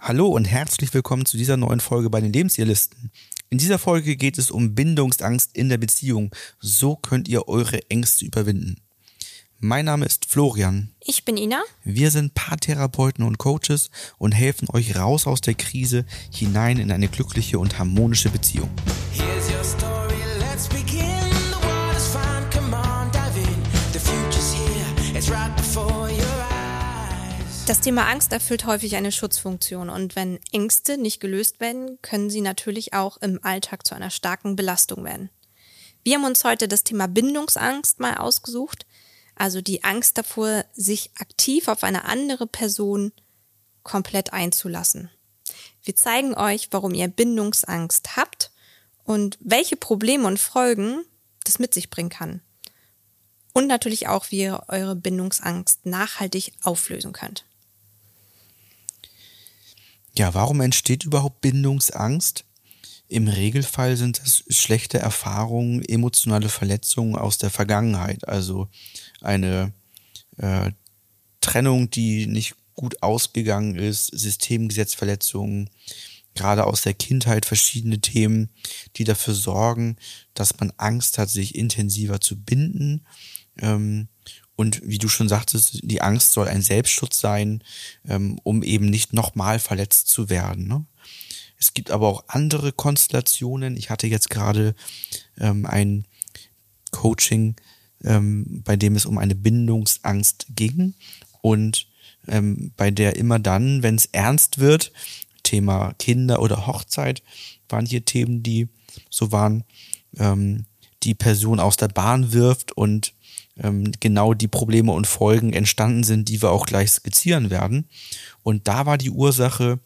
Hallo und herzlich willkommen zu dieser neuen Folge bei den Lebensirrlisten. In dieser Folge geht es um Bindungsangst in der Beziehung. So könnt ihr eure Ängste überwinden. Mein Name ist Florian. Ich bin Ina. Wir sind Paartherapeuten und Coaches und helfen euch raus aus der Krise hinein in eine glückliche und harmonische Beziehung. Here's your story, let's begin. The world is fine, come on, dive in. The future's here, it's right before eyes. Das Thema Angst erfüllt häufig eine Schutzfunktion und wenn Ängste nicht gelöst werden, können sie natürlich auch im Alltag zu einer starken Belastung werden. Wir haben uns heute das Thema Bindungsangst mal ausgesucht, also die Angst davor, sich aktiv auf eine andere Person komplett einzulassen. Wir zeigen euch, warum ihr Bindungsangst habt und welche Probleme und Folgen das mit sich bringen kann. Und natürlich auch, wie ihr eure Bindungsangst nachhaltig auflösen könnt. Ja, warum entsteht überhaupt Bindungsangst? Im Regelfall sind es schlechte Erfahrungen, emotionale Verletzungen aus der Vergangenheit, also eine äh, Trennung, die nicht gut ausgegangen ist, Systemgesetzverletzungen, gerade aus der Kindheit verschiedene Themen, die dafür sorgen, dass man Angst hat, sich intensiver zu binden. Ähm, und wie du schon sagtest, die Angst soll ein Selbstschutz sein, ähm, um eben nicht nochmal verletzt zu werden. Ne? Es gibt aber auch andere Konstellationen. Ich hatte jetzt gerade ähm, ein Coaching, ähm, bei dem es um eine Bindungsangst ging und ähm, bei der immer dann, wenn es ernst wird, Thema Kinder oder Hochzeit, waren hier Themen, die so waren, ähm, die Person aus der Bahn wirft und ähm, genau die Probleme und Folgen entstanden sind, die wir auch gleich skizzieren werden. Und da war die Ursache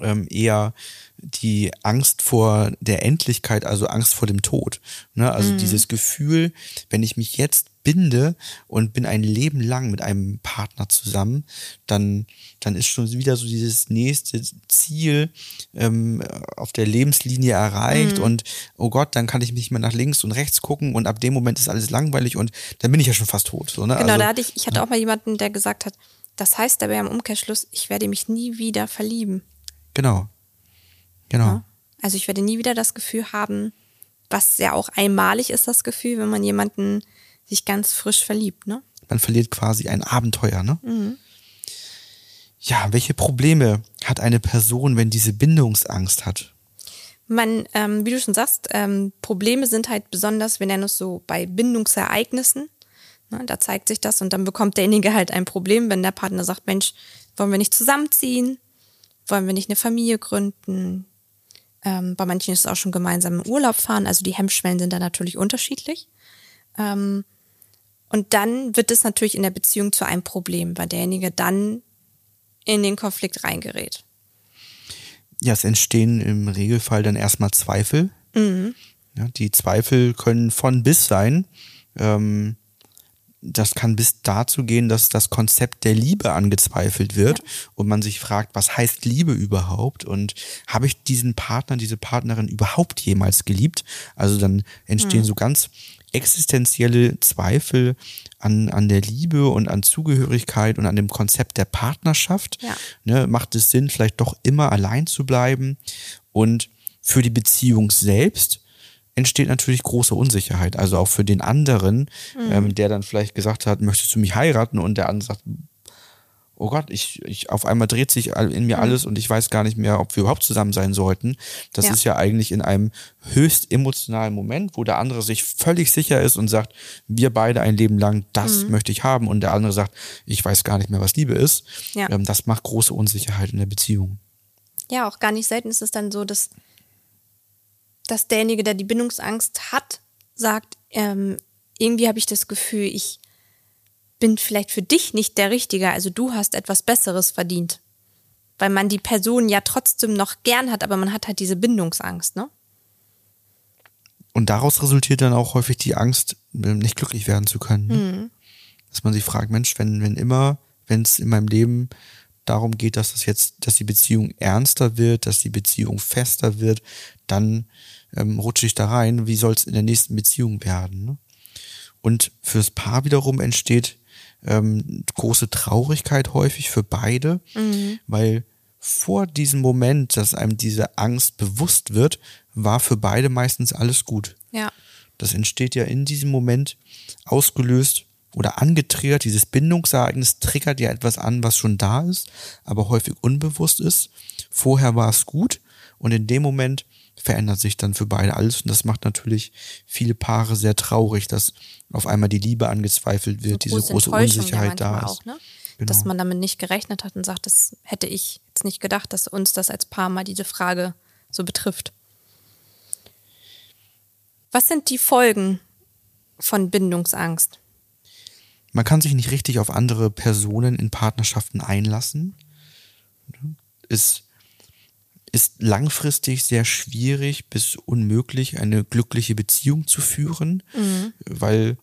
ähm, eher die Angst vor der Endlichkeit, also Angst vor dem Tod. Ne? Also Mhm. dieses Gefühl, wenn ich mich jetzt binde und bin ein Leben lang mit einem Partner zusammen, dann, dann ist schon wieder so dieses nächste Ziel ähm, auf der Lebenslinie erreicht Mhm. und oh Gott, dann kann ich nicht mehr nach links und rechts gucken und ab dem Moment ist alles langweilig und dann bin ich ja schon fast tot. So, ne? Genau, also, da hatte ich, ich hatte auch mal jemanden, der gesagt hat, das heißt aber im Umkehrschluss, ich werde mich nie wieder verlieben. Genau. Genau. Ja? Also ich werde nie wieder das Gefühl haben, was ja auch einmalig ist, das Gefühl, wenn man jemanden sich ganz frisch verliebt, ne? Man verliert quasi ein Abenteuer, ne? Ja, welche Probleme hat eine Person, wenn diese Bindungsangst hat? Man, ähm, wie du schon sagst, ähm, Probleme sind halt besonders, wir nennen es so bei Bindungsereignissen. Ne, da zeigt sich das und dann bekommt derjenige halt ein Problem, wenn der Partner sagt, Mensch, wollen wir nicht zusammenziehen? Wollen wir nicht eine Familie gründen? Ähm, bei manchen ist es auch schon gemeinsam in Urlaub fahren. Also die Hemmschwellen sind da natürlich unterschiedlich. Ähm, und dann wird es natürlich in der Beziehung zu einem Problem, weil derjenige dann in den Konflikt reingerät. Ja, es entstehen im Regelfall dann erstmal Zweifel. Ja, die Zweifel können von bis sein. Ähm, das kann bis dazu gehen, dass das Konzept der Liebe angezweifelt wird und man sich fragt, was heißt Liebe überhaupt und habe ich diesen Partner, diese Partnerin überhaupt jemals geliebt? Also dann entstehen so ganz existenzielle Zweifel an, an der Liebe und an Zugehörigkeit und an dem Konzept der Partnerschaft. Ja. Ne, macht es Sinn, vielleicht doch immer allein zu bleiben? Und für die Beziehung selbst entsteht natürlich große Unsicherheit. Also auch für den anderen, ähm, der dann vielleicht gesagt hat, möchtest du mich heiraten? Und der andere sagt, oh Gott, ich, ich auf einmal dreht sich in mir alles und ich weiß gar nicht mehr, ob wir überhaupt zusammen sein sollten. Das Ja. ist ja eigentlich in einem höchst emotionalen Moment, wo der andere sich völlig sicher ist und sagt, wir beide ein Leben lang, das möchte ich haben. Und der andere sagt, ich weiß gar nicht mehr, was Liebe ist. Ja. Ähm, das macht große Unsicherheit in der Beziehung. Ja, auch gar nicht selten ist es dann so, dass, dass derjenige, der die Bindungsangst hat, sagt, ähm, irgendwie habe ich das Gefühl, ich bin vielleicht für dich nicht der Richtige, also du hast etwas Besseres verdient. Weil man die Person ja trotzdem noch gern hat, aber man hat halt diese Bindungsangst, ne? Und daraus resultiert dann auch häufig die Angst, nicht glücklich werden zu können. Ne? Dass man sich fragt, Mensch, wenn, wenn immer, wenn es in meinem Leben darum geht, dass das jetzt, dass die Beziehung ernster wird, dass die Beziehung fester wird, dann ähm, rutsche ich da rein. Wie soll es in der nächsten Beziehung werden? Ne? Und fürs Paar wiederum entsteht ähm, große Traurigkeit häufig für beide, weil vor diesem Moment, dass einem diese Angst bewusst wird, war für beide meistens alles gut. Ja. Das entsteht ja in diesem Moment ausgelöst oder angetriggert. Dieses Bindungsereignis triggert ja etwas an, was schon da ist, aber häufig unbewusst ist. Vorher war es gut und in dem Moment verändert sich dann für beide alles und das macht natürlich viele Paare sehr traurig, dass auf einmal die Liebe angezweifelt wird, diese große Unsicherheit ja da ist. Auch, ne? Genau. Dass man damit nicht gerechnet hat und sagt, das hätte ich jetzt nicht gedacht, dass uns das als Paar mal diese Frage so betrifft. Was sind die Folgen von Bindungsangst? Man kann sich nicht richtig auf andere Personen in Partnerschaften einlassen. Es ist langfristig sehr schwierig bis unmöglich, eine glückliche Beziehung zu führen, weil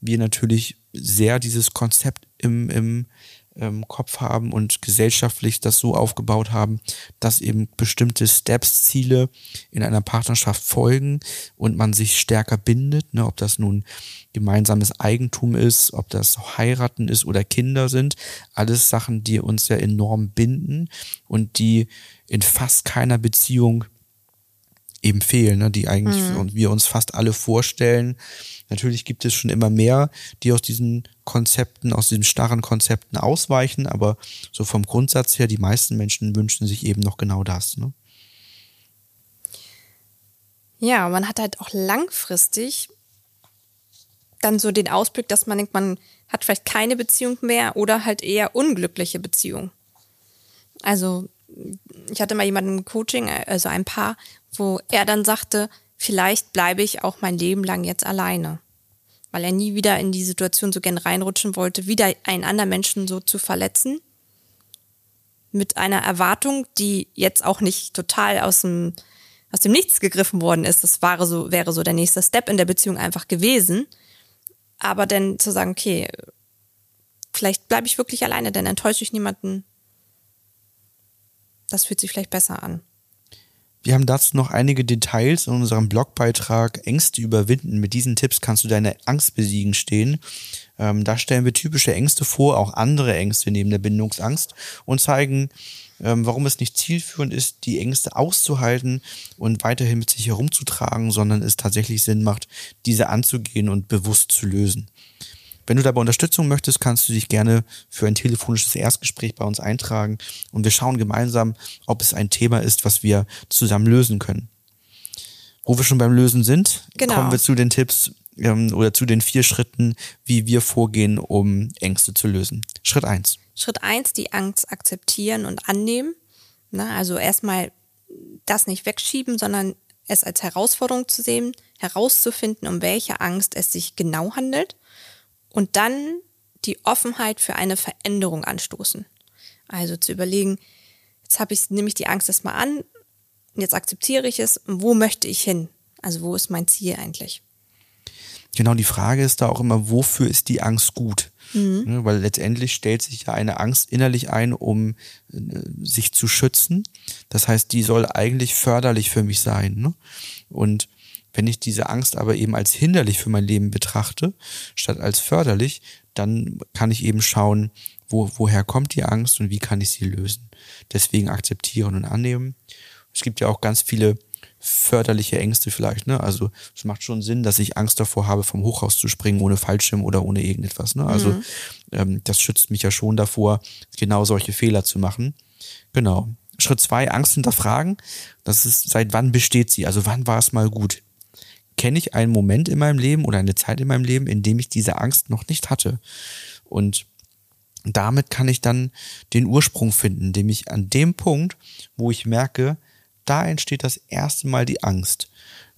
wir natürlich sehr dieses Konzept im, im ähm, Kopf haben und gesellschaftlich das so aufgebaut haben, dass eben bestimmte Steps, Ziele in einer Partnerschaft folgen und man sich stärker bindet, ne, ob das nun gemeinsames Eigentum ist, ob das heiraten ist oder Kinder sind, alles Sachen, die uns ja enorm binden und die in fast keiner Beziehung eben fehlen, ne, die eigentlich und wir uns fast alle vorstellen. Natürlich gibt es schon immer mehr, die aus diesen Konzepten, aus diesen starren Konzepten ausweichen, aber so vom Grundsatz her, die meisten Menschen wünschen sich eben noch genau das. Ne? Ja, man hat halt auch langfristig dann so den Ausblick, dass man denkt, man hat vielleicht keine Beziehung mehr oder halt eher unglückliche Beziehung. Also ich hatte mal jemanden im Coaching, also ein Paar, wo er dann sagte, vielleicht bleibe ich auch mein Leben lang jetzt alleine. Weil er nie wieder in die Situation so gern reinrutschen wollte, wieder einen anderen Menschen so zu verletzen. Mit einer Erwartung, die jetzt auch nicht total aus dem, aus dem Nichts gegriffen worden ist. Das wäre so, wäre so der nächste Step in der Beziehung einfach gewesen. Aber dann zu sagen, okay, vielleicht bleibe ich wirklich alleine, dann enttäusche ich niemanden. Das fühlt sich vielleicht besser an. Wir haben dazu noch einige Details in unserem Blogbeitrag Ängste überwinden. Mit diesen Tipps kannst du deine Angst besiegen stehen. Ähm, da stellen wir typische Ängste vor, auch andere Ängste neben der Bindungsangst und zeigen, ähm, warum es nicht zielführend ist, die Ängste auszuhalten und weiterhin mit sich herumzutragen, sondern es tatsächlich Sinn macht, diese anzugehen und bewusst zu lösen. Wenn du dabei Unterstützung möchtest, kannst du dich gerne für ein telefonisches Erstgespräch bei uns eintragen und wir schauen gemeinsam, ob es ein Thema ist, was wir zusammen lösen können. Wo wir schon beim Lösen sind, Genau. kommen wir zu den Tipps ähm, oder zu den vier Schritten, wie wir vorgehen, um Ängste zu lösen. Schritt eins: Schritt eins, die Angst akzeptieren und annehmen. Na, also erstmal das nicht wegschieben, sondern es als Herausforderung zu sehen, herauszufinden, um welche Angst es sich genau handelt und dann die Offenheit für eine Veränderung anstoßen. Also zu überlegen, jetzt habe ich, nehme ich die Angst erstmal an, jetzt akzeptiere ich es, wo möchte ich hin? Also wo ist mein Ziel eigentlich? Genau, die Frage ist da auch immer, wofür ist die Angst gut? Ne, weil letztendlich stellt sich ja eine Angst innerlich ein, um äh, sich zu schützen. Das heißt, die soll eigentlich förderlich für mich sein. Ne? Und wenn ich diese Angst aber eben als hinderlich für mein Leben betrachte, statt als förderlich, dann kann ich eben schauen, wo, woher kommt die Angst und wie kann ich sie lösen. Deswegen akzeptieren und annehmen. Es gibt ja auch ganz viele förderliche Ängste vielleicht, ne? Also es macht schon Sinn, dass ich Angst davor habe, vom Hochhaus zu springen ohne Fallschirm oder ohne irgendetwas, ne? Also ähm, das schützt mich ja schon davor, genau solche Fehler zu machen. Genau. Schritt zwei, Angst hinterfragen. Das ist, seit wann besteht sie? Also wann war es mal gut? Kenne ich einen Moment in meinem Leben oder eine Zeit in meinem Leben, in dem ich diese Angst noch nicht hatte? Und damit kann ich dann den Ursprung finden, indem ich an dem Punkt, wo ich merke, da entsteht das erste Mal die Angst.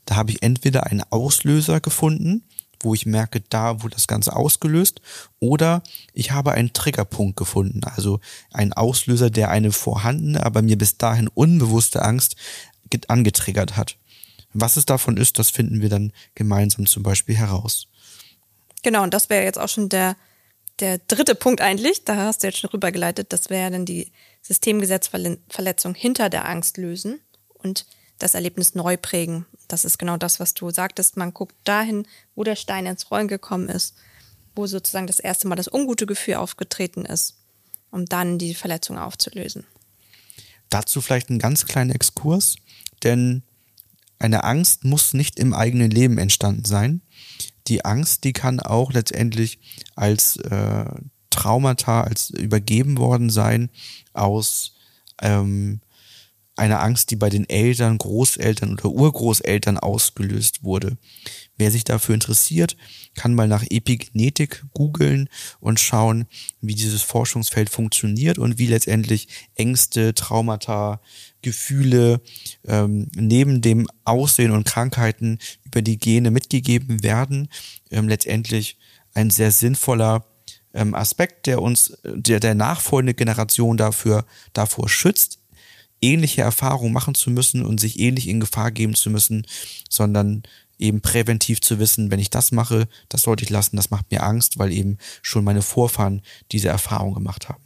Da habe ich entweder einen Auslöser gefunden, wo ich merke, da wurde das Ganze ausgelöst, oder ich habe einen Triggerpunkt gefunden, also einen Auslöser, der eine vorhandene, aber mir bis dahin unbewusste Angst get- angetriggert hat. Was es davon ist, das finden wir dann gemeinsam zum Beispiel heraus. Genau, und das wäre jetzt auch schon der, der dritte Punkt eigentlich. Da hast du jetzt schon rübergeleitet. Das wäre dann die Systemgesetzverletzung hinter der Angst lösen und das Erlebnis neu prägen. Das ist genau das, was du sagtest. Man guckt dahin, wo der Stein ins Rollen gekommen ist, wo sozusagen das erste Mal das ungute Gefühl aufgetreten ist, um dann die Verletzung aufzulösen. Dazu vielleicht ein ganz kleiner Exkurs, denn eine Angst muss nicht im eigenen Leben entstanden sein. Die Angst, die kann auch letztendlich als äh, Traumata, als übergeben worden sein aus ähm, einer Angst, die bei den Eltern, Großeltern oder Urgroßeltern ausgelöst wurde. Wer sich dafür interessiert, kann mal nach Epigenetik googeln und schauen, wie dieses Forschungsfeld funktioniert und wie letztendlich Ängste, Traumata, Gefühle ähm, neben dem Aussehen und Krankheiten über die Gene mitgegeben werden. Ähm, letztendlich ein sehr sinnvoller ähm, Aspekt, der uns, der der nachfolgende Generation dafür davor schützt, ähnliche Erfahrungen machen zu müssen und sich ähnlich in Gefahr geben zu müssen, sondern eben präventiv zu wissen, wenn ich das mache, das sollte ich lassen, das macht mir Angst, weil eben schon meine Vorfahren diese Erfahrung gemacht haben.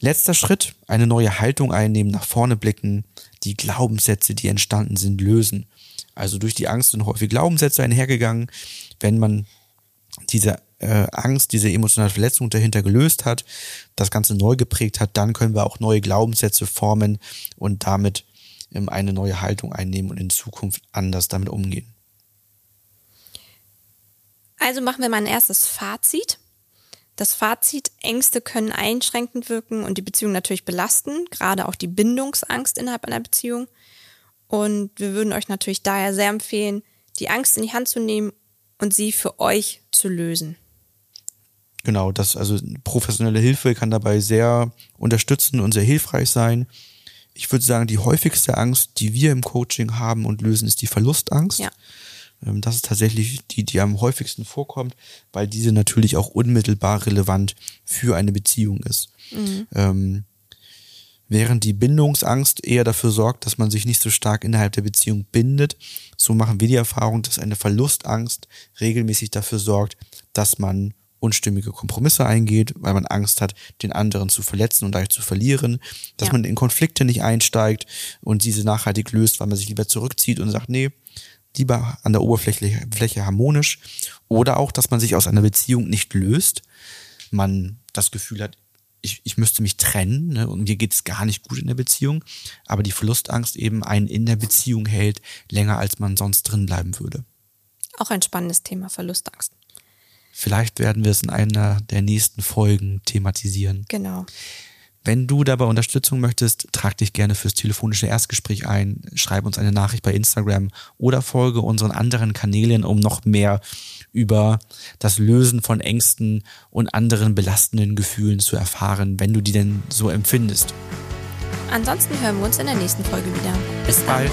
Letzter Schritt, eine neue Haltung einnehmen, nach vorne blicken, die Glaubenssätze, die entstanden sind, lösen. Also durch die Angst sind häufig Glaubenssätze einhergegangen. Wenn man diese äh, Angst, diese emotionale Verletzung dahinter gelöst hat, das Ganze neu geprägt hat, dann können wir auch neue Glaubenssätze formen und damit eine neue Haltung einnehmen und in Zukunft anders damit umgehen. Also machen wir mal ein erstes Fazit. Das Fazit, Ängste können einschränkend wirken und die Beziehung natürlich belasten, gerade auch die Bindungsangst innerhalb einer Beziehung. Und wir würden euch natürlich daher sehr empfehlen, die Angst in die Hand zu nehmen und sie für euch zu lösen. Genau, das, also professionelle Hilfe kann dabei sehr unterstützen und sehr hilfreich sein. Ich würde sagen, die häufigste Angst, die wir im Coaching haben und lösen, ist die Verlustangst. Ja. Ähm, das ist tatsächlich die, die am häufigsten vorkommt, weil diese natürlich auch unmittelbar relevant für eine Beziehung ist. Mhm. Ähm, während die Bindungsangst eher dafür sorgt, dass man sich nicht so stark innerhalb der Beziehung bindet, so machen wir die Erfahrung, dass eine Verlustangst regelmäßig dafür sorgt, dass man unstimmige Kompromisse eingeht, weil man Angst hat, den anderen zu verletzen und dadurch zu verlieren, dass Ja. man in Konflikte nicht einsteigt und diese nachhaltig löst, weil man sich lieber zurückzieht und sagt, nee, lieber an der Oberfläche Fläche harmonisch oder auch, dass man sich aus einer Beziehung nicht löst, man das Gefühl hat, ich, ich müsste mich trennen ne, und mir geht es gar nicht gut in der Beziehung, aber die Verlustangst eben einen in der Beziehung hält, länger als man sonst drin bleiben würde. Auch ein spannendes Thema, Verlustangst. Vielleicht werden wir es in einer der nächsten Folgen thematisieren. Genau. Wenn du dabei Unterstützung möchtest, trag dich gerne fürs telefonische Erstgespräch ein, schreib uns eine Nachricht bei Instagram oder folge unseren anderen Kanälen, um noch mehr über das Lösen von Ängsten und anderen belastenden Gefühlen zu erfahren, wenn du die denn so empfindest. Ansonsten hören wir uns in der nächsten Folge wieder. Bis bald.